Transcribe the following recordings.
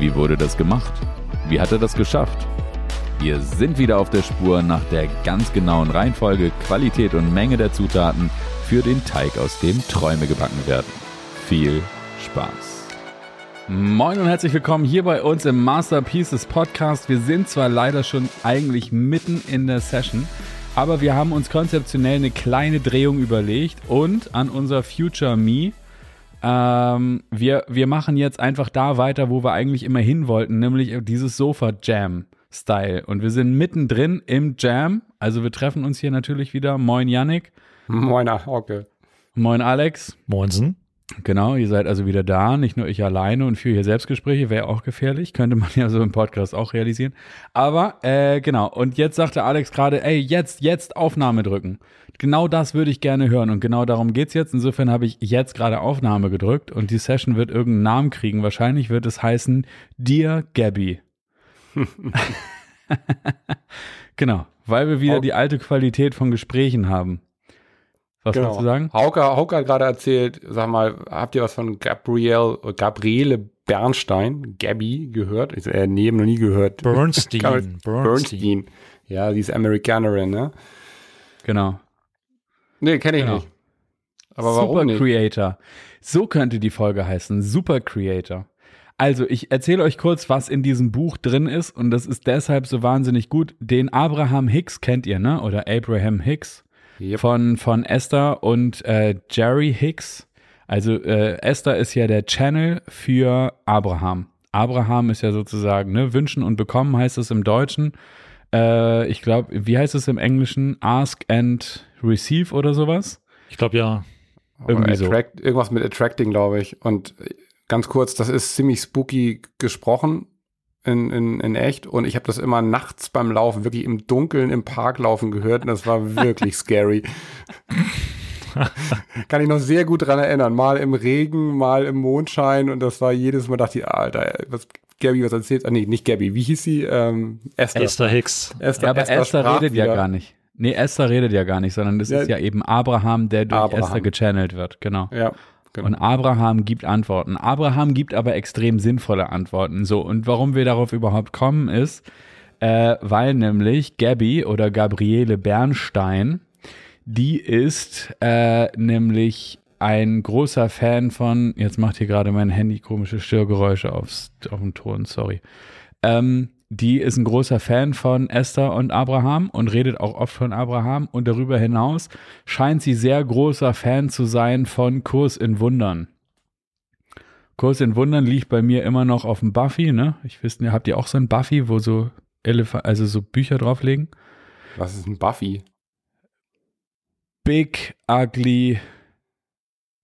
Wie wurde das gemacht? Wie hat er das geschafft? Wir sind wieder auf der Spur nach der ganz genauen Reihenfolge, Qualität und Menge der Zutaten für den Teig, aus dem Träume gebacken werden. Viel Spaß! Moin und herzlich willkommen hier bei uns im Masterpieces Podcast. Wir sind zwar leider schon eigentlich mitten in der Session, aber wir haben uns konzeptionell eine kleine Drehung überlegt und an unser Future Me ähm, wir, wir machen jetzt einfach da weiter, wo wir eigentlich immer hin wollten, nämlich dieses Sofa-Jam-Style. Und wir sind mittendrin im Jam. Also wir treffen uns hier natürlich wieder. Moin Yannick. Moin Hauke. Moin Alex. Moinsen. Genau, ihr seid also wieder da, nicht nur ich alleine und führe hier Selbstgespräche, wäre auch gefährlich, könnte man ja so im Podcast auch realisieren. Aber äh, genau, und jetzt sagte Alex gerade, ey, jetzt, jetzt Aufnahme drücken. Genau das würde ich gerne hören und genau darum geht's jetzt. Insofern habe ich jetzt gerade Aufnahme gedrückt und die Session wird irgendeinen Namen kriegen. Wahrscheinlich wird es heißen Dear Gabby. genau, weil wir wieder die alte Qualität von Gesprächen haben. Was genau. du sagen? Hauke, Hauke hat gerade erzählt, sag mal, habt ihr was von Gabrielle, Gabriele Bernstein, Gabby, gehört? Ich äh, nee, noch nie gehört. Bernstein. Bernstein. Bernstein. Ja, sie ist Amerikanerin, ne? Genau. Nee, kenne ich genau. nicht. Aber warum Super nicht? Creator. So könnte die Folge heißen. Super Creator. Also, ich erzähle euch kurz, was in diesem Buch drin ist und das ist deshalb so wahnsinnig gut. Den Abraham Hicks kennt ihr, ne? Oder Abraham Hicks yep. von, von Esther und äh, Jerry Hicks. Also äh, Esther ist ja der Channel für Abraham. Abraham ist ja sozusagen, ne, wünschen und bekommen heißt es im Deutschen. Äh, ich glaube, wie heißt es im Englischen? Ask and receive oder sowas? Ich glaube ja. Irgendwie attract, so. Irgendwas mit attracting, glaube ich. Und ganz kurz, das ist ziemlich spooky gesprochen in, in, in echt und ich habe das immer nachts beim Laufen, wirklich im Dunkeln im Park laufen gehört und das war wirklich scary. Kann ich noch sehr gut dran erinnern. Mal im Regen, mal im Mondschein und das war jedes Mal, dachte ich, Alter, was, Gabby was erzählt? Ah, nee, nicht Gabby. Wie hieß sie? Ähm, Esther. Esther Hicks. Esther, ja, aber Esther, Esther redet wieder. ja gar nicht. Nee, Esther redet ja gar nicht, sondern das ja, ist ja eben Abraham, der durch Abraham. Esther gechannelt wird. Genau. Ja. Genau. Und Abraham gibt Antworten. Abraham gibt aber extrem sinnvolle Antworten. So, und warum wir darauf überhaupt kommen, ist, äh, weil nämlich Gabby oder Gabriele Bernstein, die ist äh, nämlich ein großer Fan von, jetzt macht hier gerade mein Handy komische Störgeräusche aufs, auf dem Ton, sorry. Ähm, die ist ein großer Fan von Esther und Abraham und redet auch oft von Abraham. Und darüber hinaus scheint sie sehr großer Fan zu sein von Kurs in Wundern. Kurs in Wundern liegt bei mir immer noch auf dem Buffy, ne? Ich wüsste, habt ihr auch so ein Buffy, wo so Elef also so Bücher drauflegen? Was ist ein Buffy? Big Ugly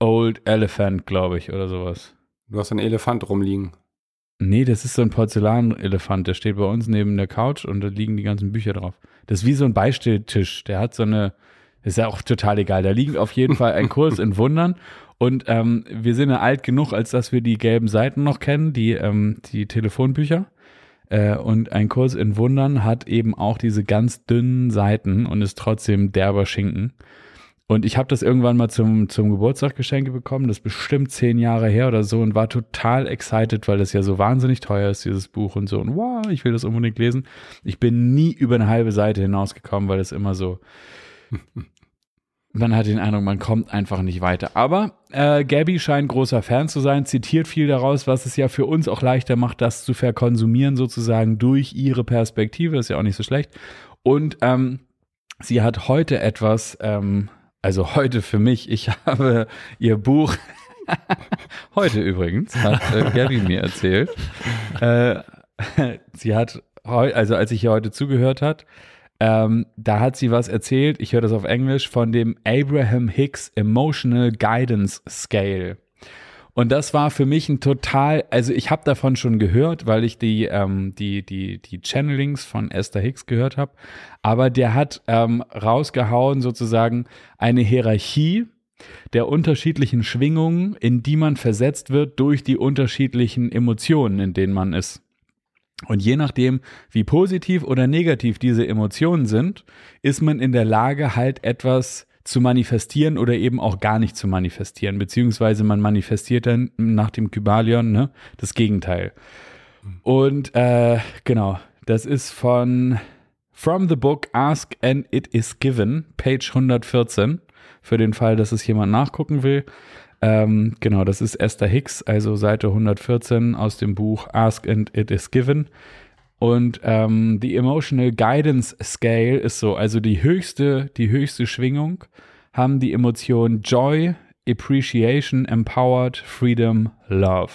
Old Elephant, glaube ich, oder sowas. Du hast einen Elefant rumliegen. Nee, das ist so ein Porzellanelefant, der steht bei uns neben der Couch und da liegen die ganzen Bücher drauf. Das ist wie so ein Beistelltisch, der hat so eine, ist ja auch total egal, da liegt auf jeden Fall ein Kurs in Wundern und ähm, wir sind ja alt genug, als dass wir die gelben Seiten noch kennen, die, ähm, die Telefonbücher. Äh, und ein Kurs in Wundern hat eben auch diese ganz dünnen Seiten und ist trotzdem derber Schinken. Und ich habe das irgendwann mal zum, zum Geburtstag geschenkt bekommen, das ist bestimmt zehn Jahre her oder so und war total excited, weil das ja so wahnsinnig teuer ist, dieses Buch und so. Und wow, ich will das unbedingt lesen. Ich bin nie über eine halbe Seite hinausgekommen, weil es immer so. man hat den Eindruck, man kommt einfach nicht weiter. Aber äh, Gabby scheint großer Fan zu sein, zitiert viel daraus, was es ja für uns auch leichter macht, das zu verkonsumieren, sozusagen durch ihre Perspektive. Ist ja auch nicht so schlecht. Und ähm, sie hat heute etwas. Ähm, also heute für mich, ich habe ihr Buch, heute übrigens, hat äh, Gabby mir erzählt. Äh, sie hat, also als ich ihr heute zugehört hat, ähm, da hat sie was erzählt, ich höre das auf Englisch, von dem Abraham Hicks Emotional Guidance Scale. Und das war für mich ein total, also ich habe davon schon gehört, weil ich die, ähm, die, die, die Channelings von Esther Hicks gehört habe. Aber der hat ähm, rausgehauen sozusagen eine Hierarchie der unterschiedlichen Schwingungen, in die man versetzt wird durch die unterschiedlichen Emotionen, in denen man ist. Und je nachdem, wie positiv oder negativ diese Emotionen sind, ist man in der Lage, halt etwas zu manifestieren oder eben auch gar nicht zu manifestieren, beziehungsweise man manifestiert dann nach dem Kybalion ne, das Gegenteil. Und äh, genau, das ist von From the Book Ask and It Is Given, Page 114, für den Fall, dass es jemand nachgucken will. Ähm, genau, das ist Esther Hicks, also Seite 114 aus dem Buch Ask and It Is Given. Und ähm, die Emotional Guidance Scale ist so, also die höchste, die höchste Schwingung haben die Emotionen Joy, Appreciation, Empowered, Freedom, Love.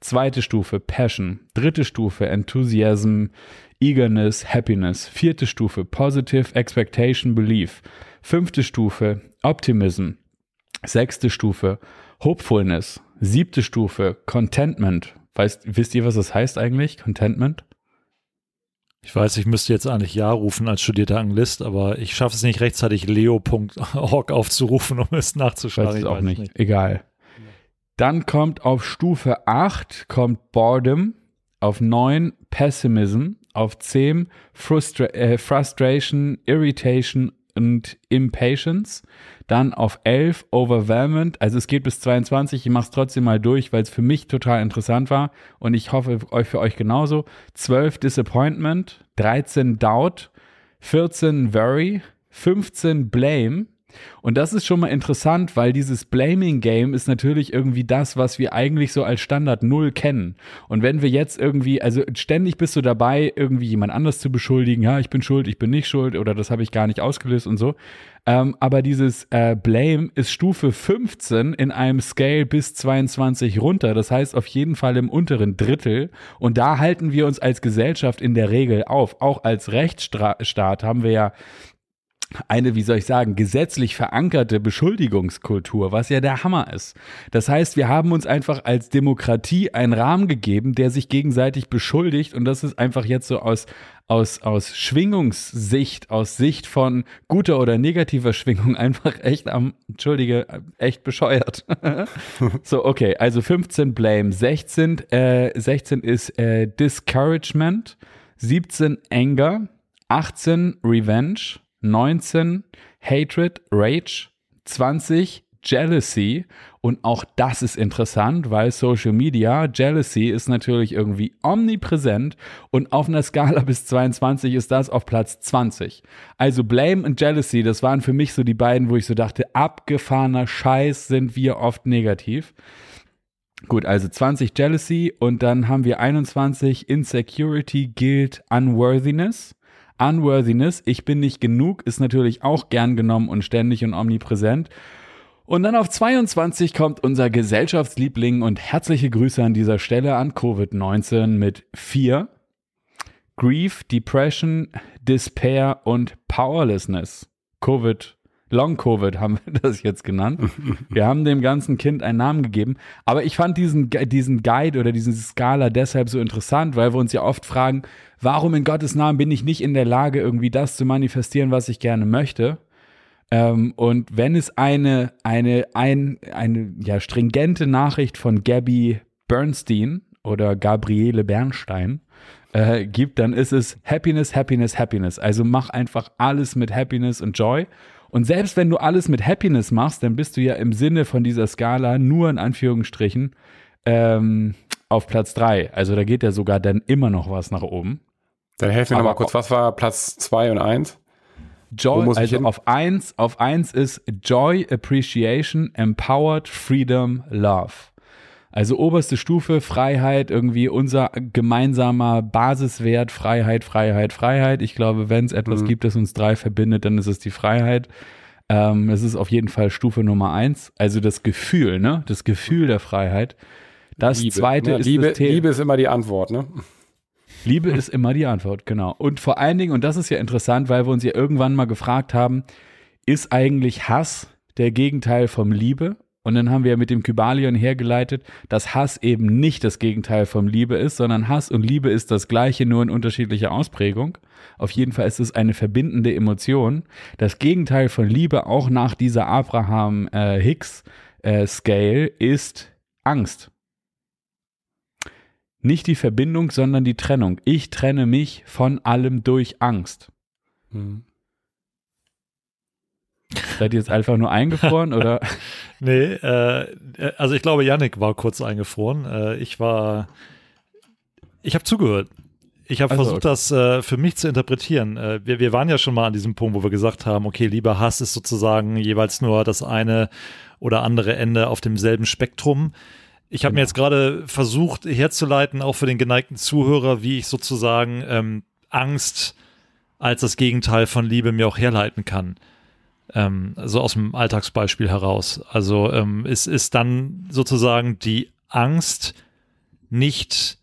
Zweite Stufe Passion. Dritte Stufe Enthusiasm, Eagerness, Happiness. Vierte Stufe Positive Expectation, Belief. Fünfte Stufe Optimism. Sechste Stufe Hopefulness. Siebte Stufe Contentment. Weißt, wisst ihr, was das heißt eigentlich? Contentment? Ich weiß, ich müsste jetzt eigentlich Ja rufen als studierter Anglist, aber ich schaffe es nicht rechtzeitig leo.org aufzurufen, um es nachzuschlagen. Weiß es auch nicht. nicht. Egal. Dann kommt auf Stufe 8 kommt Boredom, auf 9 Pessimism, auf 10 Frustra äh, Frustration, Irritation und Impatience. Dann auf 11 Overwhelming. Also es geht bis 22. Ich mache es trotzdem mal durch, weil es für mich total interessant war. Und ich hoffe euch für euch genauso. 12 Disappointment. 13 Doubt. 14 Worry. 15 Blame. Und das ist schon mal interessant, weil dieses Blaming Game ist natürlich irgendwie das, was wir eigentlich so als Standard Null kennen. Und wenn wir jetzt irgendwie, also ständig bist du dabei, irgendwie jemand anders zu beschuldigen, ja, ich bin schuld, ich bin nicht schuld oder das habe ich gar nicht ausgelöst und so. Ähm, aber dieses äh, Blame ist Stufe 15 in einem Scale bis 22 runter. Das heißt auf jeden Fall im unteren Drittel. Und da halten wir uns als Gesellschaft in der Regel auf. Auch als Rechtsstaat haben wir ja eine, wie soll ich sagen, gesetzlich verankerte Beschuldigungskultur, was ja der Hammer ist. Das heißt, wir haben uns einfach als Demokratie einen Rahmen gegeben, der sich gegenseitig beschuldigt und das ist einfach jetzt so aus, aus, aus Schwingungssicht, aus Sicht von guter oder negativer Schwingung einfach echt am, entschuldige, echt bescheuert. so, okay, also 15 Blame, 16, äh, 16 ist äh, Discouragement, 17 Anger, 18 Revenge, 19 Hatred, Rage, 20 Jealousy und auch das ist interessant, weil Social Media, Jealousy ist natürlich irgendwie omnipräsent und auf einer Skala bis 22 ist das auf Platz 20. Also Blame und Jealousy, das waren für mich so die beiden, wo ich so dachte, abgefahrener Scheiß sind wir oft negativ. Gut, also 20 Jealousy und dann haben wir 21 Insecurity, Guilt, Unworthiness. Unworthiness, ich bin nicht genug, ist natürlich auch gern genommen und ständig und omnipräsent. Und dann auf 22 kommt unser Gesellschaftsliebling und herzliche Grüße an dieser Stelle an Covid-19 mit 4. Grief, Depression, Despair und Powerlessness. Covid Long Covid haben wir das jetzt genannt. Wir haben dem ganzen Kind einen Namen gegeben. Aber ich fand diesen, diesen Guide oder diesen Skala deshalb so interessant, weil wir uns ja oft fragen, warum in Gottes Namen bin ich nicht in der Lage, irgendwie das zu manifestieren, was ich gerne möchte? Ähm, und wenn es eine, eine, ein, eine ja, stringente Nachricht von Gabby Bernstein oder Gabriele Bernstein äh, gibt, dann ist es Happiness, Happiness, Happiness. Also mach einfach alles mit Happiness und Joy. Und selbst wenn du alles mit Happiness machst, dann bist du ja im Sinne von dieser Skala nur in Anführungsstrichen ähm, auf Platz 3. Also da geht ja sogar dann immer noch was nach oben. Dann helfen wir nochmal kurz, was war Platz 2 und 1? Joy, also auf 1 auf eins ist Joy, Appreciation, Empowered, Freedom, Love. Also oberste Stufe, Freiheit, irgendwie unser gemeinsamer Basiswert, Freiheit, Freiheit, Freiheit. Ich glaube, wenn es etwas mhm. gibt, das uns drei verbindet, dann ist es die Freiheit. Ähm, das ist auf jeden Fall Stufe Nummer eins. Also das Gefühl, ne? Das Gefühl der Freiheit. Das Liebe, zweite ne? ist Liebe, Liebe ist immer die Antwort, ne? Liebe ist immer die Antwort, genau. Und vor allen Dingen, und das ist ja interessant, weil wir uns ja irgendwann mal gefragt haben, ist eigentlich Hass der Gegenteil vom Liebe? Und dann haben wir mit dem Kybalion hergeleitet, dass Hass eben nicht das Gegenteil vom Liebe ist, sondern Hass und Liebe ist das gleiche, nur in unterschiedlicher Ausprägung. Auf jeden Fall ist es eine verbindende Emotion. Das Gegenteil von Liebe, auch nach dieser Abraham äh, Hicks äh, Scale, ist Angst. Nicht die Verbindung, sondern die Trennung. Ich trenne mich von allem durch Angst. Hm. Seid ihr jetzt einfach nur eingefroren oder? nee, äh, also ich glaube, Yannick war kurz eingefroren. Äh, ich war, Ich habe zugehört. Ich habe Also, versucht, okay. das äh, für mich zu interpretieren. Äh, wir, wir waren ja schon mal an diesem Punkt, wo wir gesagt haben, okay, lieber Hass ist sozusagen jeweils nur das eine oder andere Ende auf demselben Spektrum. Ich habe mir Genau. jetzt gerade versucht herzuleiten, auch für den geneigten Zuhörer, wie ich sozusagen ähm, Angst als das Gegenteil von Liebe mir auch herleiten kann. Ähm, so aus dem Alltagsbeispiel heraus. Also ähm, es ist dann sozusagen die Angst, nicht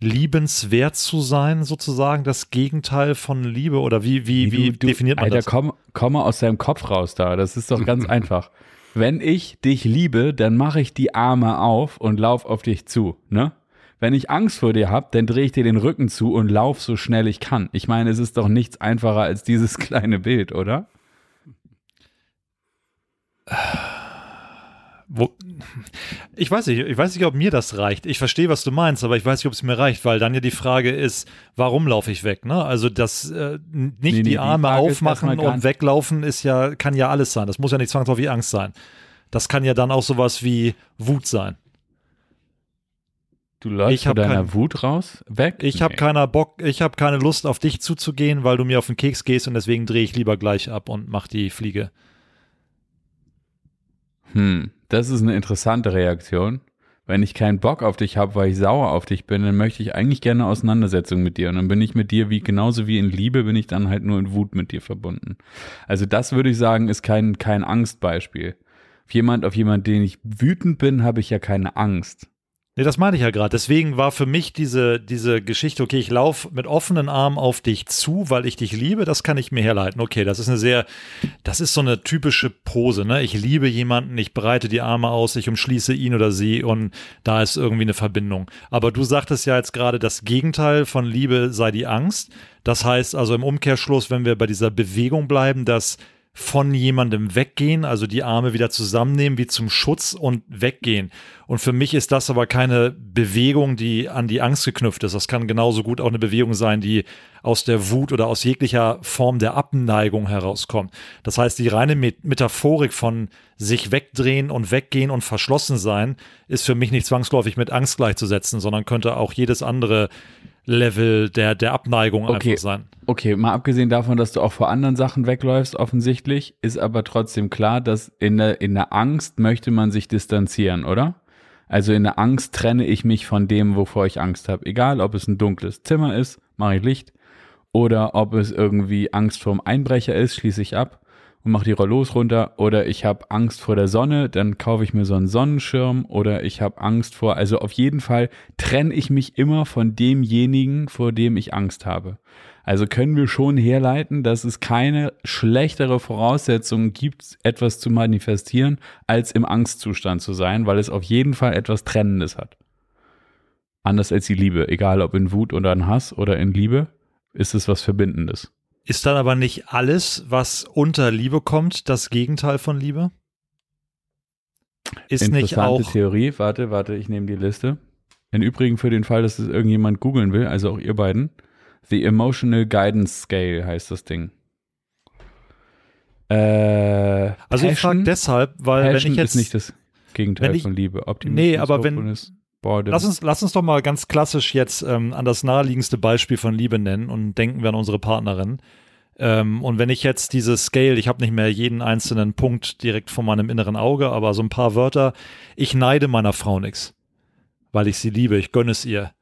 liebenswert zu sein, sozusagen das Gegenteil von Liebe oder wie, wie, wie, du, du, definiert man Alter, das? Komm, komm mal aus deinem Kopf raus da. Das ist doch ganz einfach. Wenn ich dich liebe, dann mache ich die Arme auf und lauf auf dich zu, ne? Wenn ich Angst vor dir habe, dann drehe ich dir den Rücken zu und lauf so schnell ich kann. Ich meine, es ist doch nichts einfacher als dieses kleine Bild, oder? Wo, ich weiß nicht, ich weiß nicht, ob mir das reicht. Ich verstehe, was du meinst, aber ich weiß nicht, ob es mir reicht, weil dann ja die Frage ist, warum laufe ich weg? Ne? Also das äh, nicht Nee, nee, die die Arme ist aufmachen und weglaufen ist ja, kann ja alles sein. Das muss ja nicht zwangsläufig Angst sein. Das kann ja dann auch sowas wie Wut sein. Du läufst Ich deiner kein- Wut raus, weg? Ich habe Nee. keiner Bock, ich habe keine Lust auf dich zuzugehen, weil du mir auf den Keks gehst und deswegen drehe ich lieber gleich ab und mach die Fliege. Hm, das ist eine interessante Reaktion. Wenn ich keinen Bock auf dich habe, weil ich sauer auf dich bin, dann möchte ich eigentlich gerne eine Auseinandersetzung mit dir. Und dann bin ich mit dir wie genauso wie in Liebe, bin ich dann halt nur in Wut mit dir verbunden. Also das würde ich sagen, ist kein, kein Angstbeispiel. Auf jemand, auf jemand, den ich wütend bin, habe ich ja keine Angst. Nee, das meine ich ja gerade. Deswegen war für mich diese, diese Geschichte, okay, ich laufe mit offenen Armen auf dich zu, weil ich dich liebe, das kann ich mir herleiten. Okay, das ist eine sehr, das ist so eine typische Pose, ne? Ich liebe jemanden, ich breite die Arme aus, ich umschließe ihn oder sie und da ist irgendwie eine Verbindung. Aber du sagtest ja jetzt gerade, das Gegenteil von Liebe sei die Angst. Das heißt also im Umkehrschluss, wenn wir bei dieser Bewegung bleiben, dass von jemandem weggehen, also die Arme wieder zusammennehmen, wie zum Schutz und weggehen. Und für mich ist das aber keine Bewegung, die an die Angst geknüpft ist. Das kann genauso gut auch eine Bewegung sein, die aus der Wut oder aus jeglicher Form der Abneigung herauskommt. Das heißt, die reine Met Metaphorik von sich wegdrehen und weggehen und verschlossen sein, ist für mich nicht zwangsläufig mit Angst gleichzusetzen, sondern könnte auch jedes andere Level der, der Abneigung Okay. einfach sein. Okay, mal abgesehen davon, dass du auch vor anderen Sachen wegläufst, offensichtlich, ist aber trotzdem klar, dass in der, in der Angst möchte man sich distanzieren, oder? Also in der Angst trenne ich mich von dem, wovor ich Angst habe. Egal, ob es ein dunkles Zimmer ist, mache ich Licht. Oder ob es irgendwie Angst vorm Einbrecher ist, schließe ich ab und mache die Rollos runter. Oder ich habe Angst vor der Sonne, dann kaufe ich mir so einen Sonnenschirm. Oder ich habe Angst vor, also auf jeden Fall trenne ich mich immer von demjenigen, vor dem ich Angst habe. Also können wir schon herleiten, dass es keine schlechtere Voraussetzung gibt, etwas zu manifestieren, als im Angstzustand zu sein, weil es auf jeden Fall etwas Trennendes hat. Anders als die Liebe, egal ob in Wut oder in Hass oder in Liebe, ist es was Verbindendes. Ist dann aber nicht alles, was unter Liebe kommt, das Gegenteil von Liebe? Ist nicht Interessante auch. Theorie. Warte, warte, ich nehme die Liste. Im Übrigen für den Fall, dass es irgendjemand googeln will, also auch ihr beiden, The Emotional Guidance Scale heißt das Ding. Äh, Also ich frage Passion- deshalb, weil Passion wenn ich jetzt. ist nicht das Gegenteil ich- von Liebe. Optimismus, Nee, aber wenn- Boredom. Lass uns, lass uns doch mal ganz klassisch jetzt ähm, an das naheliegendste Beispiel von Liebe nennen und denken wir an unsere Partnerin. Ähm, und wenn ich jetzt diese Scale, ich habe nicht mehr jeden einzelnen Punkt direkt vor meinem inneren Auge, aber so ein paar Wörter, ich neide meiner Frau nix, weil ich sie liebe, ich gönne es ihr.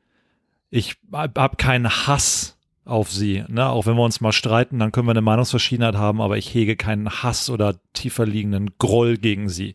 Ich habe hab keinen Hass auf sie. Ne? Auch wenn wir uns mal streiten, dann können wir eine Meinungsverschiedenheit haben, aber ich hege keinen Hass oder tiefer liegenden Groll gegen sie.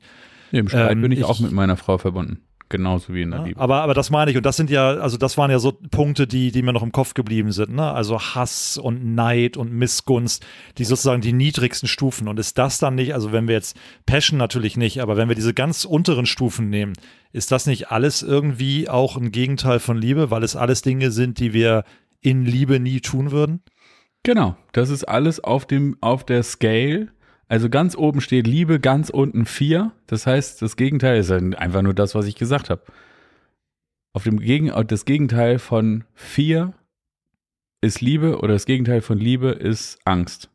Im Streit ähm, bin ich, ich- auch mit meiner Frau verbunden. Genauso wie in der Ja, Liebe. aber, aber das meine ich, und das sind ja, also das waren ja so Punkte, die, die mir noch im Kopf geblieben sind, ne? Also Hass und Neid und Missgunst, die sozusagen die niedrigsten Stufen. Und ist das dann nicht, also wenn wir jetzt Passion natürlich nicht, aber wenn wir diese ganz unteren Stufen nehmen, ist das nicht alles irgendwie auch ein Gegenteil von Liebe, weil es alles Dinge sind, die wir in Liebe nie tun würden? Genau, das ist alles auf dem auf der Scale. Also ganz oben steht Liebe, ganz unten vier. Das heißt, das Gegenteil ist einfach nur das, was ich gesagt habe. Auf dem Gegen das Gegenteil von vier ist Liebe oder das Gegenteil von Liebe ist Angst.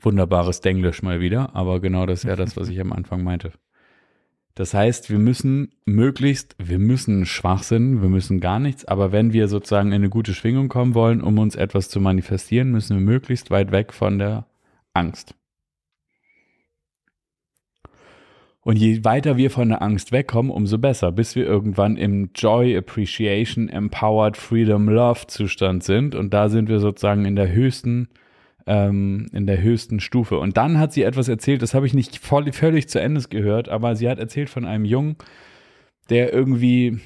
Wunderbares Denglisch mal wieder, aber genau das ist ja das, was ich am Anfang meinte. Das heißt, wir müssen möglichst, wir müssen Schwachsinn, wir müssen gar nichts, aber wenn wir sozusagen in eine gute Schwingung kommen wollen, um uns etwas zu manifestieren, müssen wir möglichst weit weg von der Angst. Und je weiter wir von der Angst wegkommen, umso besser, bis wir irgendwann im Joy, Appreciation, Empowered, Freedom, Love Zustand sind. Und da sind wir sozusagen in der höchsten ähm, in der höchsten Stufe. Und dann hat sie etwas erzählt, das habe ich nicht voll, völlig zu Ende gehört, aber sie hat erzählt von einem Jungen, der irgendwie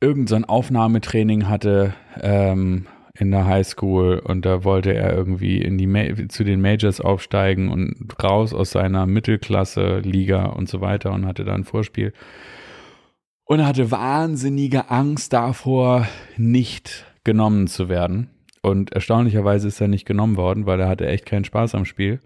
irgend so Aufnahmetraining hatte ähm, in der Highschool und da wollte er irgendwie in die zu den Majors aufsteigen und raus aus seiner Mittelklasse Liga und so weiter und hatte da ein Vorspiel und er hatte wahnsinnige Angst davor, nicht genommen zu werden. Und erstaunlicherweise ist er nicht genommen worden, weil er hatte echt keinen Spaß am Spiel.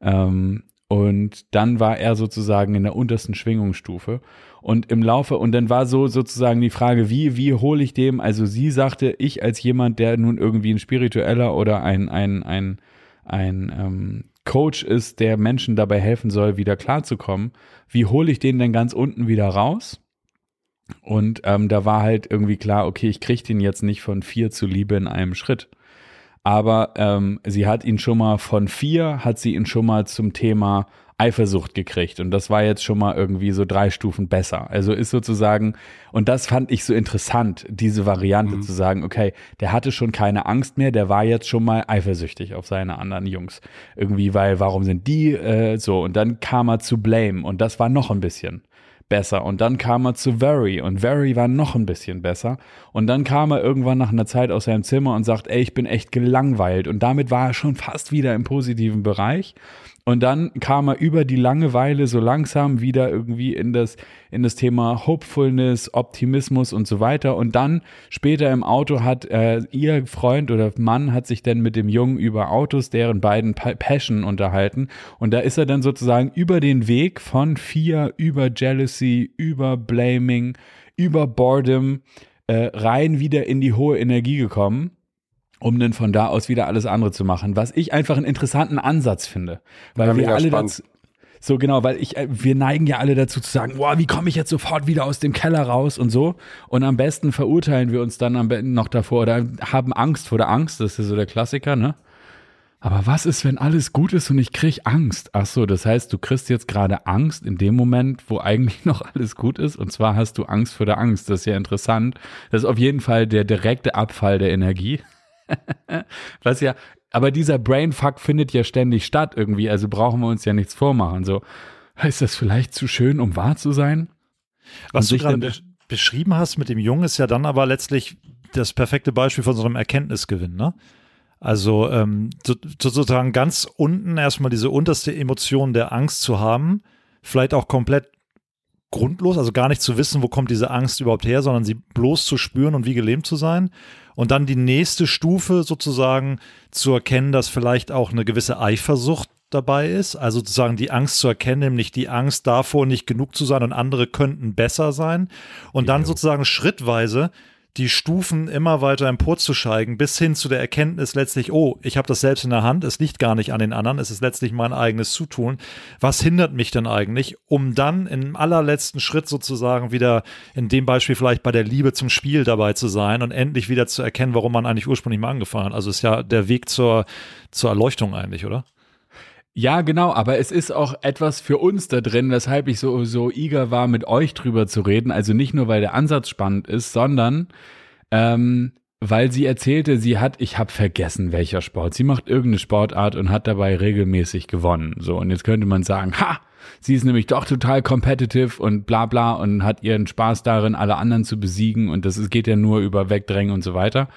Ähm, und dann war er sozusagen in der untersten Schwingungsstufe. Und im Laufe, und dann war so sozusagen die Frage, wie, wie hole ich dem, also sie sagte, ich als jemand, der nun irgendwie ein spiritueller oder ein, ein, ein, ein ähm, Coach ist, der Menschen dabei helfen soll, wieder klarzukommen, wie hole ich den denn ganz unten wieder raus? Und ähm, da war halt irgendwie klar, okay, ich kriege den jetzt nicht von vier zu Liebe in einem Schritt. Aber ähm, sie hat ihn schon mal von vier, hat sie ihn schon mal zum Thema Eifersucht gekriegt. Und das war jetzt schon mal irgendwie so drei Stufen besser. Also ist sozusagen, und das fand ich so interessant, diese Variante mhm. zu sagen, okay, der hatte schon keine Angst mehr, der war jetzt schon mal eifersüchtig auf seine anderen Jungs. Irgendwie, weil, warum sind die äh, so? Und dann kam er zu Blame und das war noch ein bisschen besser. Und dann kam er zu Very und Very war noch ein bisschen besser. Und dann kam er irgendwann nach einer Zeit aus seinem Zimmer und sagt, ey, ich bin echt gelangweilt. Und damit war er schon fast wieder im positiven Bereich. Und dann kam er über die Langeweile so langsam wieder irgendwie in das, in das Thema Hopefulness, Optimismus und so weiter. Und dann später im Auto hat äh, ihr Freund oder Mann hat sich dann mit dem Jungen über Autos, deren beiden Passion unterhalten. Und da ist er dann sozusagen über den Weg von Fear, über Jealousy, über Blaming, über Boredom äh, rein wieder in die hohe Energie gekommen um dann von da aus wieder alles andere zu machen, was ich einfach einen interessanten Ansatz finde, weil ja, wir alle dazu, so genau, weil ich äh, wir neigen ja alle dazu zu sagen, boah, wie komme ich jetzt sofort wieder aus dem Keller raus und so und am besten verurteilen wir uns dann am besten noch davor oder haben Angst vor der Angst, das ist so der Klassiker, ne? Aber was ist, wenn alles gut ist und ich krieg Angst? Ach so, das heißt, du kriegst jetzt gerade Angst in dem Moment, wo eigentlich noch alles gut ist. Und zwar hast du Angst vor der Angst. Das ist ja interessant. Das ist auf jeden Fall der direkte Abfall der Energie. Was ja, aber dieser Brainfuck findet ja ständig statt irgendwie, also brauchen wir uns ja nichts vormachen. So, ist das vielleicht zu schön, um wahr zu sein? Was du gerade be beschrieben hast mit dem Jungen ist ja dann aber letztlich das perfekte Beispiel von so einem Erkenntnisgewinn, ne? Also ähm, so, sozusagen ganz unten erstmal diese unterste Emotion der Angst zu haben, vielleicht auch komplett grundlos, also gar nicht zu wissen, wo kommt diese Angst überhaupt her, sondern sie bloß zu spüren und wie gelähmt zu sein und dann die nächste Stufe sozusagen zu erkennen, dass vielleicht auch eine gewisse Eifersucht dabei ist, also sozusagen die Angst zu erkennen, nämlich die Angst davor, nicht genug zu sein und andere könnten besser sein. Und dann sozusagen schrittweise die Stufen immer weiter emporzusteigen, bis hin zu der Erkenntnis letztlich, oh, ich habe das selbst in der Hand, es liegt gar nicht an den anderen, es ist letztlich mein eigenes Zutun. Was hindert mich denn eigentlich, um dann im allerletzten Schritt sozusagen wieder in dem Beispiel vielleicht bei der Liebe zum Spiel dabei zu sein und endlich wieder zu erkennen, warum man eigentlich ursprünglich mal angefangen hat. Also ist ja der Weg zur, zur Erleuchtung eigentlich, oder? Ja, genau, aber es ist auch etwas für uns da drin, weshalb ich so, so eager war, mit euch drüber zu reden. Also nicht nur, weil der Ansatz spannend ist, sondern ähm, weil sie erzählte, sie hat, ich habe vergessen, welcher Sport. Sie macht irgendeine Sportart und hat dabei regelmäßig gewonnen. So, und jetzt könnte man sagen, ha, sie ist nämlich doch total competitive und bla bla und hat ihren Spaß darin, alle anderen zu besiegen und das geht ja nur über Wegdrängen und so weiter.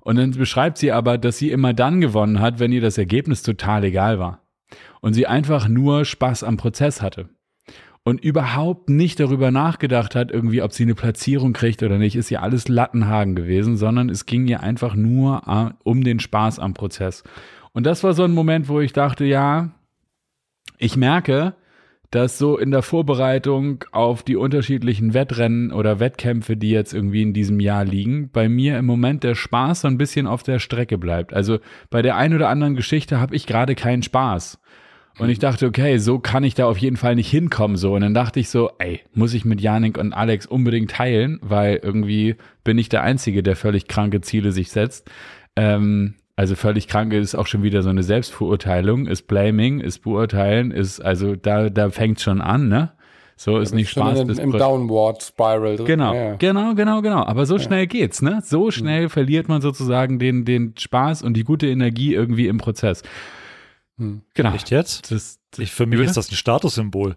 Und dann beschreibt sie aber, dass sie immer dann gewonnen hat, wenn ihr das Ergebnis total egal war und sie einfach nur Spaß am Prozess hatte und überhaupt nicht darüber nachgedacht hat, irgendwie, ob sie eine Platzierung kriegt oder nicht, ist ja alles Lattenhagen gewesen, sondern es ging ihr einfach nur äh, um den Spaß am Prozess. Und das war so ein Moment, wo ich dachte, ja, ich merke, dass so in der Vorbereitung auf die unterschiedlichen Wettrennen oder Wettkämpfe, die jetzt irgendwie in diesem Jahr liegen, bei mir im Moment der Spaß so ein bisschen auf der Strecke bleibt. Also bei der einen oder anderen Geschichte habe ich gerade keinen Spaß. Und ich dachte, okay, so kann ich da auf jeden Fall nicht hinkommen. So. Und dann dachte ich so, ey, muss ich mit Janik und Alex unbedingt teilen, weil irgendwie bin ich der Einzige, der völlig kranke Ziele sich setzt. Ähm, also völlig kranke ist auch schon wieder so eine Selbstverurteilung, ist Blaming, ist Beurteilen, ist, also da, da fängt schon an, ne? So ist nicht Spaß. In, Im Downward Spiral. Genau, ja. genau, genau, genau. Aber so schnell geht's, ne? So schnell mhm. verliert man sozusagen den, den Spaß und die gute Energie irgendwie im Prozess. Hm. Genau. Echt jetzt? Das, das ich, für mich ist das ein Statussymbol.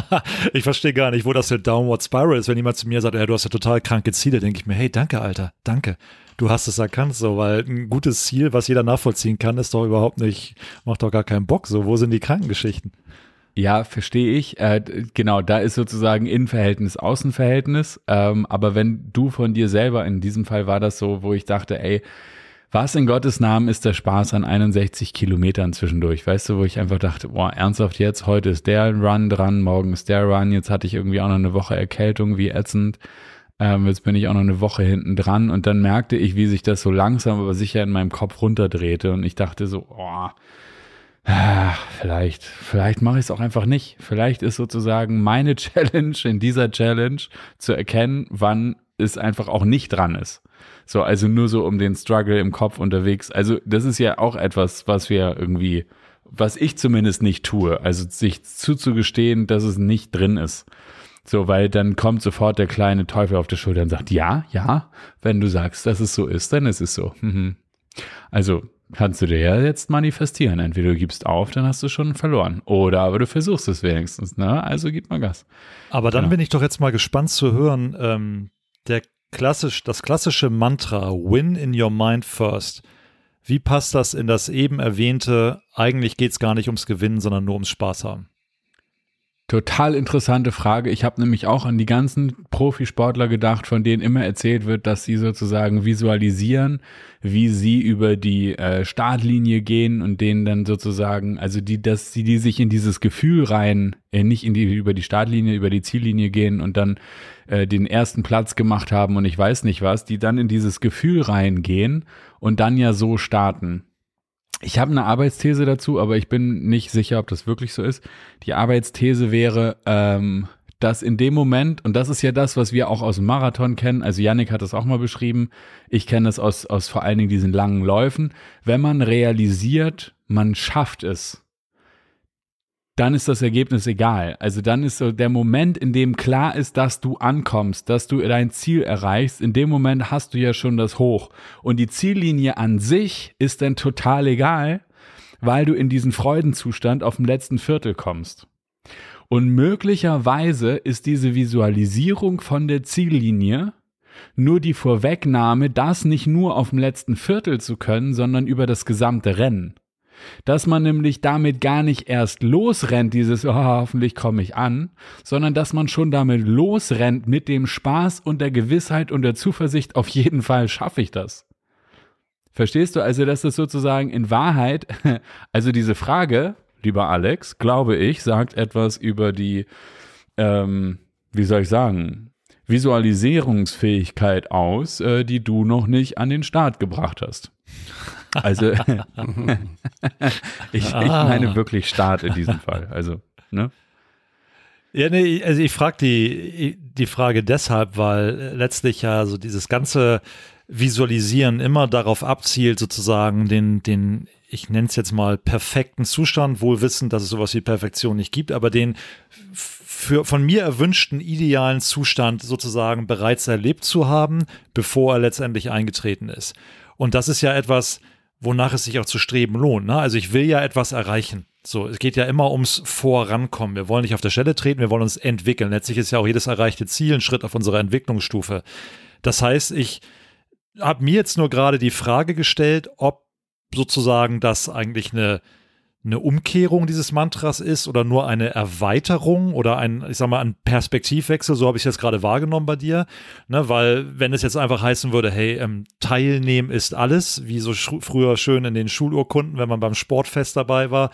ich verstehe gar nicht, wo das für Downward Spiral ist. Wenn jemand zu mir sagt, ja, du hast ja total kranke Ziele, denke ich mir, hey, danke, Alter, danke. Du hast es erkannt, so, weil ein gutes Ziel, was jeder nachvollziehen kann, ist doch überhaupt nicht, macht doch gar keinen Bock. So, wo sind die Krankengeschichten? Ja, verstehe ich. Äh, genau, da ist sozusagen Innenverhältnis, Außenverhältnis. Ähm, aber wenn du von dir selber, in diesem Fall war das so, wo ich dachte, ey, was in Gottes Namen ist der Spaß an 61 Kilometern zwischendurch? Weißt du, wo ich einfach dachte, boah, ernsthaft jetzt, heute ist der Run dran, morgen ist der Run, jetzt hatte ich irgendwie auch noch eine Woche Erkältung, wie ätzend. Ähm, jetzt bin ich auch noch eine Woche hinten dran und dann merkte ich, wie sich das so langsam aber sicher in meinem Kopf runterdrehte und ich dachte so, oh, ah, vielleicht, vielleicht mache ich es auch einfach nicht. Vielleicht ist sozusagen meine Challenge in dieser Challenge zu erkennen, wann es einfach auch nicht dran ist. So, also nur so um den Struggle im Kopf unterwegs. Also das ist ja auch etwas, was wir irgendwie, was ich zumindest nicht tue. Also sich zuzugestehen, dass es nicht drin ist. So, weil dann kommt sofort der kleine Teufel auf der Schulter und sagt, ja, ja, wenn du sagst, dass es so ist, dann ist es so. Mhm. Also kannst du dir ja jetzt manifestieren. Entweder du gibst auf, dann hast du schon verloren. Oder aber du versuchst es wenigstens. Ne? Also gib mal Gas. Aber dann genau. bin ich doch jetzt mal gespannt zu hören, ähm, der klassisch, das klassische Mantra Win in your mind first. Wie passt das in das eben erwähnte, eigentlich geht es gar nicht ums Gewinnen, sondern nur ums Spaß haben? Total interessante Frage. Ich habe nämlich auch an die ganzen Profisportler gedacht, von denen immer erzählt wird, dass sie sozusagen visualisieren, wie sie über die äh, Startlinie gehen und denen dann sozusagen, also die, dass sie die sich in dieses Gefühl rein, äh, nicht in die über die Startlinie, über die Ziellinie gehen und dann äh, den ersten Platz gemacht haben und ich weiß nicht was, die dann in dieses Gefühl reingehen und dann ja so starten. Ich habe eine Arbeitsthese dazu, aber ich bin nicht sicher, ob das wirklich so ist. Die Arbeitsthese wäre, ähm, dass in dem Moment, und das ist ja das, was wir auch aus dem Marathon kennen, also Yannick hat das auch mal beschrieben, ich kenne das aus, aus vor allen Dingen diesen langen Läufen, wenn man realisiert, man schafft es, dann ist das Ergebnis egal. Also dann ist so der Moment, in dem klar ist, dass du ankommst, dass du dein Ziel erreichst, in dem Moment hast du ja schon das Hoch. Und die Ziellinie an sich ist dann total egal, weil du in diesen Freudenzustand auf dem letzten Viertel kommst. Und möglicherweise ist diese Visualisierung von der Ziellinie nur die Vorwegnahme, das nicht nur auf dem letzten Viertel zu können, sondern über das gesamte Rennen dass man nämlich damit gar nicht erst losrennt, dieses, oh, hoffentlich komme ich an, sondern dass man schon damit losrennt mit dem Spaß und der Gewissheit und der Zuversicht, auf jeden Fall schaffe ich das. Verstehst du? Also, dass das sozusagen in Wahrheit, also diese Frage, lieber Alex, glaube ich, sagt etwas über die, ähm, wie soll ich sagen, Visualisierungsfähigkeit aus, äh, die du noch nicht an den Start gebracht hast. Also ich, ich ah. meine wirklich Start in diesem Fall. Also, ne? Ja, nee, also ich frage die, die Frage deshalb, weil letztlich ja so dieses ganze Visualisieren immer darauf abzielt, sozusagen den, den, ich nenne es jetzt mal perfekten Zustand, wohl wissend, dass es sowas wie Perfektion nicht gibt, aber den für von mir erwünschten idealen Zustand sozusagen bereits erlebt zu haben, bevor er letztendlich eingetreten ist. Und das ist ja etwas, wonach es sich auch zu streben lohnt. Ne? Also ich will ja etwas erreichen. So, es geht ja immer ums Vorankommen. Wir wollen nicht auf der Stelle treten, wir wollen uns entwickeln. Letztlich ist ja auch jedes erreichte Ziel ein Schritt auf unserer Entwicklungsstufe. Das heißt, ich habe mir jetzt nur gerade die Frage gestellt, ob sozusagen das eigentlich eine eine Umkehrung dieses Mantras ist oder nur eine Erweiterung oder ein, ich sag mal, ein Perspektivwechsel, so habe ich es jetzt gerade wahrgenommen bei dir. Ne, weil, wenn es jetzt einfach heißen würde, hey, ähm, teilnehmen ist alles, wie so früher schön in den Schulurkunden, wenn man beim Sportfest dabei war,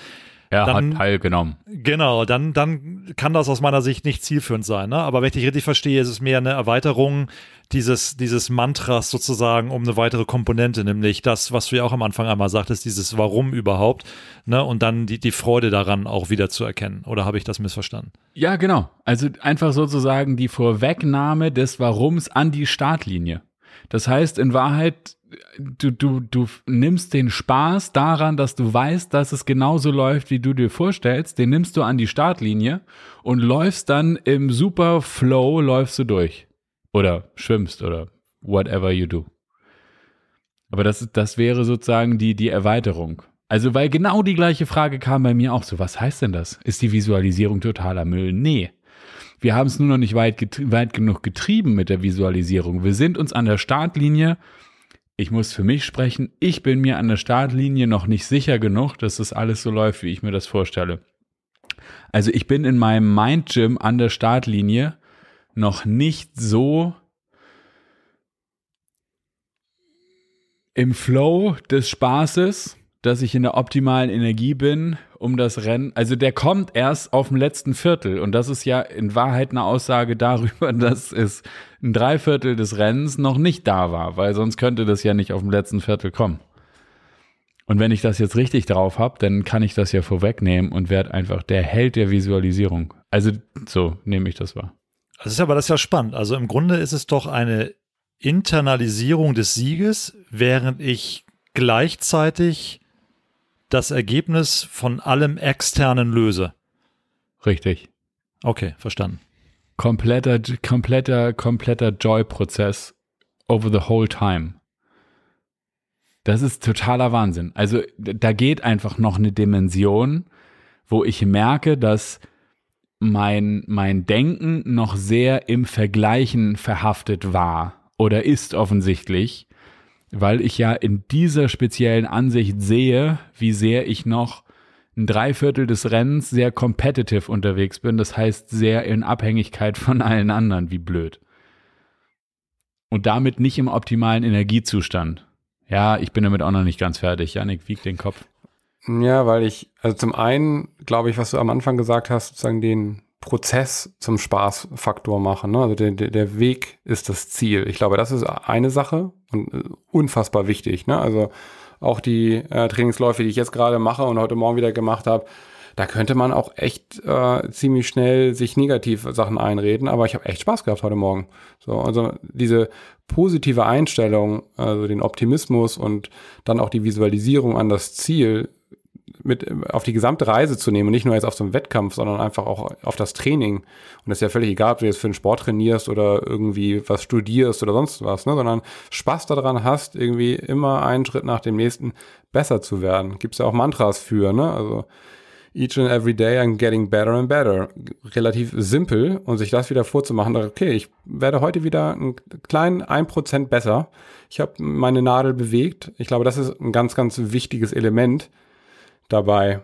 Er dann, hat teilgenommen. Genau, dann, dann kann das aus meiner Sicht nicht zielführend sein. Ne? Aber wenn ich dich richtig verstehe, ist es mehr eine Erweiterung dieses, dieses Mantras sozusagen um eine weitere Komponente, nämlich das, was du ja auch am Anfang einmal sagtest, dieses Warum überhaupt, ne? Und dann die, die Freude daran auch wieder zu erkennen. Oder habe ich das missverstanden? Ja, genau. Also einfach sozusagen die Vorwegnahme des Warums an die Startlinie. Das heißt, in Wahrheit, du, du, du nimmst den Spaß daran, dass du weißt, dass es genauso läuft, wie du dir vorstellst, den nimmst du an die Startlinie und läufst dann im super Flow, läufst du durch. Oder schwimmst oder whatever you do. Aber das, das wäre sozusagen die, die Erweiterung. Also, weil genau die gleiche Frage kam bei mir auch so, was heißt denn das? Ist die Visualisierung totaler Müll? Nee. Wir haben es nur noch nicht weit, weit genug getrieben mit der Visualisierung. Wir sind uns an der Startlinie, ich muss für mich sprechen, ich bin mir an der Startlinie noch nicht sicher genug, dass das alles so läuft, wie ich mir das vorstelle. Also ich bin in meinem Mind Gym an der Startlinie noch nicht so im Flow des Spaßes, dass ich in der optimalen Energie bin, um das Rennen. Also der kommt erst auf dem letzten Viertel und das ist ja in Wahrheit eine Aussage darüber, dass es ein Dreiviertel des Rennens noch nicht da war, weil sonst könnte das ja nicht auf dem letzten Viertel kommen. Und wenn ich das jetzt richtig drauf habe, dann kann ich das ja vorwegnehmen und werde einfach der Held der Visualisierung. Also so nehme ich das wahr. Das ist aber das ist ja spannend. Also im Grunde ist es doch eine Internalisierung des Sieges, während ich gleichzeitig das Ergebnis von allem Externen löse. Richtig. Okay, verstanden. Kompletter, kompletter, kompletter Joy-Prozess over the whole time. Das ist totaler Wahnsinn. Also da geht einfach noch eine Dimension, wo ich merke, dass mein, mein Denken noch sehr im Vergleichen verhaftet war oder ist offensichtlich, weil ich ja in dieser speziellen Ansicht sehe, wie sehr ich noch ein Dreiviertel des Rennens sehr competitive unterwegs bin, das heißt sehr in Abhängigkeit von allen anderen, wie blöd. Und damit nicht im optimalen Energiezustand. Ja, ich bin damit auch noch nicht ganz fertig. Janik, wiegt den Kopf. Ja, weil ich, also zum einen, glaube ich, was du am Anfang gesagt hast, sozusagen den Prozess zum Spaßfaktor machen. Ne? Also der, der Weg ist das Ziel. Ich glaube, das ist eine Sache und äh, unfassbar wichtig. Ne? Also auch die äh, Trainingsläufe, die ich jetzt gerade mache und heute Morgen wieder gemacht habe, da könnte man auch echt äh, ziemlich schnell sich negativ Sachen einreden, aber ich habe echt Spaß gehabt heute Morgen. So, also diese positive Einstellung, also den Optimismus und dann auch die Visualisierung an das Ziel mit auf die gesamte Reise zu nehmen und nicht nur jetzt auf so einen Wettkampf, sondern einfach auch auf das Training. Und das ist ja völlig egal, ob du jetzt für einen Sport trainierst oder irgendwie was studierst oder sonst was, ne? sondern Spaß daran hast, irgendwie immer einen Schritt nach dem nächsten besser zu werden. Gibt's ja auch Mantras für, ne? Also each and every day I'm getting better and better. Relativ simpel und sich das wieder vorzumachen, okay, ich werde heute wieder einen kleinen ein Prozent besser. Ich habe meine Nadel bewegt. Ich glaube, das ist ein ganz, ganz wichtiges Element dabei.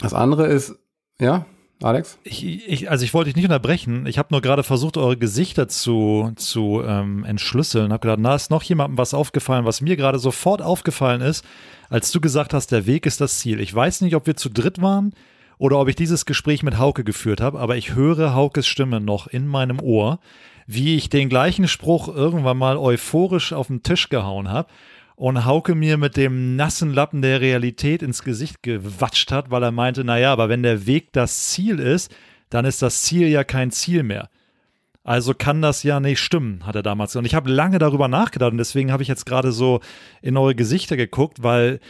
Das andere ist, ja, Alex? Ich, ich, also ich wollte dich nicht unterbrechen. Ich habe nur gerade versucht, eure Gesichter zu, zu ähm, entschlüsseln. Habe gedacht, na, ist noch jemandem was aufgefallen, was mir gerade sofort aufgefallen ist, als du gesagt hast, der Weg ist das Ziel. Ich weiß nicht, ob wir zu dritt waren oder ob ich dieses Gespräch mit Hauke geführt habe, aber ich höre Haukes Stimme noch in meinem Ohr, wie ich den gleichen Spruch irgendwann mal euphorisch auf den Tisch gehauen habe und Hauke mir mit dem nassen Lappen der Realität ins Gesicht gewatscht hat, weil er meinte, naja, aber wenn der Weg das Ziel ist, dann ist das Ziel ja kein Ziel mehr. Also kann das ja nicht stimmen, hat er damals. Und ich habe lange darüber nachgedacht und deswegen habe ich jetzt gerade so in eure Gesichter geguckt, weil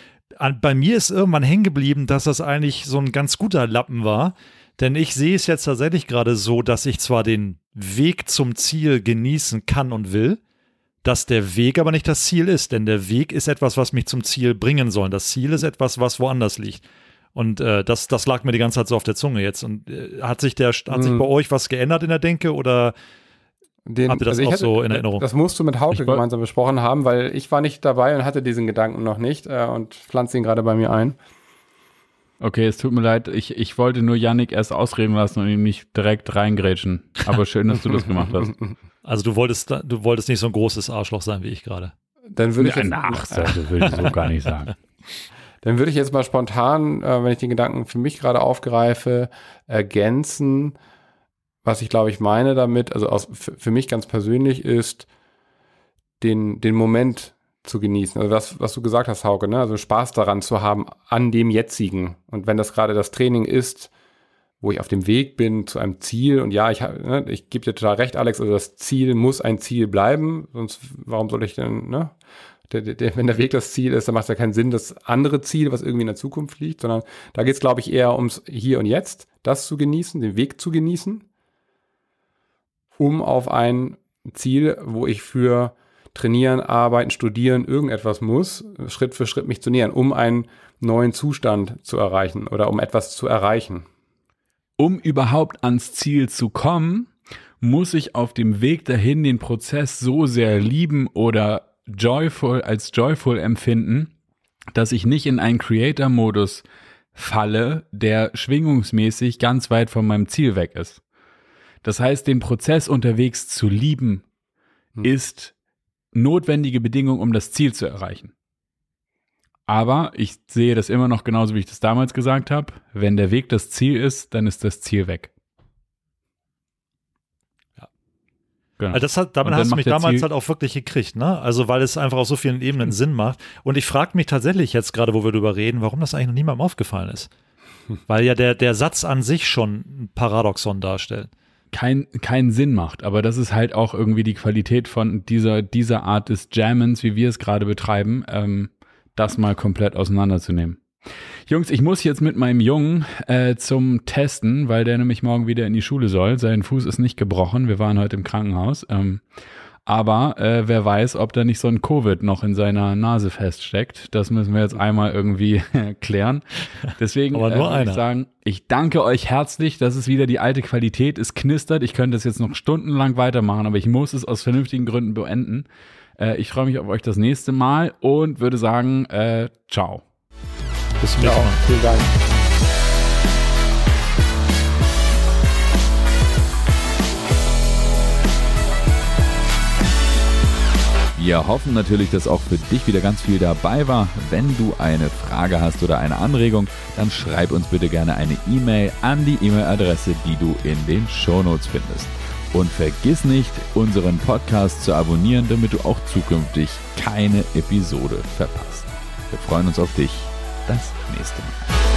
bei mir ist irgendwann hängen geblieben, dass das eigentlich so ein ganz guter Lappen war. Denn ich sehe es jetzt tatsächlich gerade so, dass ich zwar den Weg zum Ziel genießen kann und will, dass der Weg aber nicht das Ziel ist, denn der Weg ist etwas, was mich zum Ziel bringen soll. Das Ziel ist etwas, was woanders liegt. Und äh, das, das lag mir die ganze Zeit so auf der Zunge jetzt. Und äh, hat sich der, hat sich mhm. bei euch was geändert in der Denke oder den, habt ihr das also auch hatte, so in Erinnerung? Das musst du mit Hauke gemeinsam besprochen haben, weil ich war nicht dabei und hatte diesen Gedanken noch nicht äh, und pflanze ihn gerade bei mir ein. Okay, es tut mir leid. Ich, ich wollte nur Yannick erst ausreden lassen und ihn nicht direkt reingrätschen. Aber schön, dass du das gemacht hast. Also du wolltest, du wolltest nicht so ein großes Arschloch sein wie ich gerade. Dann würde ich jetzt, nach, das würde ich so gar nicht sagen. Dann würde ich jetzt mal spontan, äh, wenn ich den Gedanken für mich gerade aufgreife, ergänzen, was ich glaube ich meine damit, also aus, für mich ganz persönlich ist, den, den Moment zu genießen. Also das, was du gesagt hast, Hauke, ne? also Spaß daran zu haben, an dem jetzigen. Und wenn das gerade das Training ist, wo ich auf dem Weg bin zu einem Ziel und ja, ich, ne, ich gebe dir total recht, Alex, also das Ziel muss ein Ziel bleiben, sonst warum soll ich denn, ne? Der, der, wenn der Weg das Ziel ist, dann macht es ja keinen Sinn, das andere Ziel, was irgendwie in der Zukunft liegt, sondern da geht es, glaube ich, eher ums Hier und Jetzt, das zu genießen, den Weg zu genießen, um auf ein Ziel, wo ich für trainieren, arbeiten, studieren, irgendetwas muss, Schritt für Schritt mich zu nähern, um einen neuen Zustand zu erreichen oder um etwas zu erreichen. Um überhaupt ans Ziel zu kommen, muss ich auf dem Weg dahin den Prozess so sehr lieben oder joyful als joyful empfinden, dass ich nicht in einen Creator-Modus falle, der schwingungsmäßig ganz weit von meinem Ziel weg ist. Das heißt, den Prozess unterwegs zu lieben, hm. ist notwendige Bedingung, um das Ziel zu erreichen. Aber ich sehe das immer noch genauso, wie ich das damals gesagt habe. Wenn der Weg das Ziel ist, dann ist das Ziel weg. Ja. Genau. Also das hat, damit hast du mich damals Ziel halt auch wirklich gekriegt, ne? Also weil es einfach auf so vielen Ebenen Sinn macht. Und ich frage mich tatsächlich jetzt gerade, wo wir darüber reden, warum das eigentlich noch niemandem aufgefallen ist. Weil ja der, der Satz an sich schon ein Paradoxon darstellt kein, keinen Sinn macht. Aber das ist halt auch irgendwie die Qualität von dieser, dieser Art des Jammens, wie wir es gerade betreiben, ähm, das mal komplett auseinanderzunehmen. Jungs, ich muss jetzt mit meinem Jungen äh, zum Testen, weil der nämlich morgen wieder in die Schule soll. Sein Fuß ist nicht gebrochen. Wir waren heute im Krankenhaus. Ähm, aber äh, wer weiß, ob da nicht so ein Covid noch in seiner Nase feststeckt. Das müssen wir jetzt einmal irgendwie klären. Deswegen äh, würde ich sagen, ich danke euch herzlich. Das ist wieder die alte Qualität. Es knistert. Ich könnte das jetzt noch stundenlang weitermachen, aber ich muss es aus vernünftigen Gründen beenden. Äh, ich freue mich auf euch das nächste Mal und würde sagen, äh, ciao. Bis zum nächsten Mal. Vielen Dank. Wir hoffen natürlich, dass auch für dich wieder ganz viel dabei war. Wenn du eine Frage hast oder eine Anregung, dann schreib uns bitte gerne eine E-Mail an die E-Mail-Adresse, die du in den Shownotes findest. Und vergiss nicht, unseren Podcast zu abonnieren, damit du auch zukünftig keine Episode verpasst. Wir freuen uns auf dich. Das nächste Mal.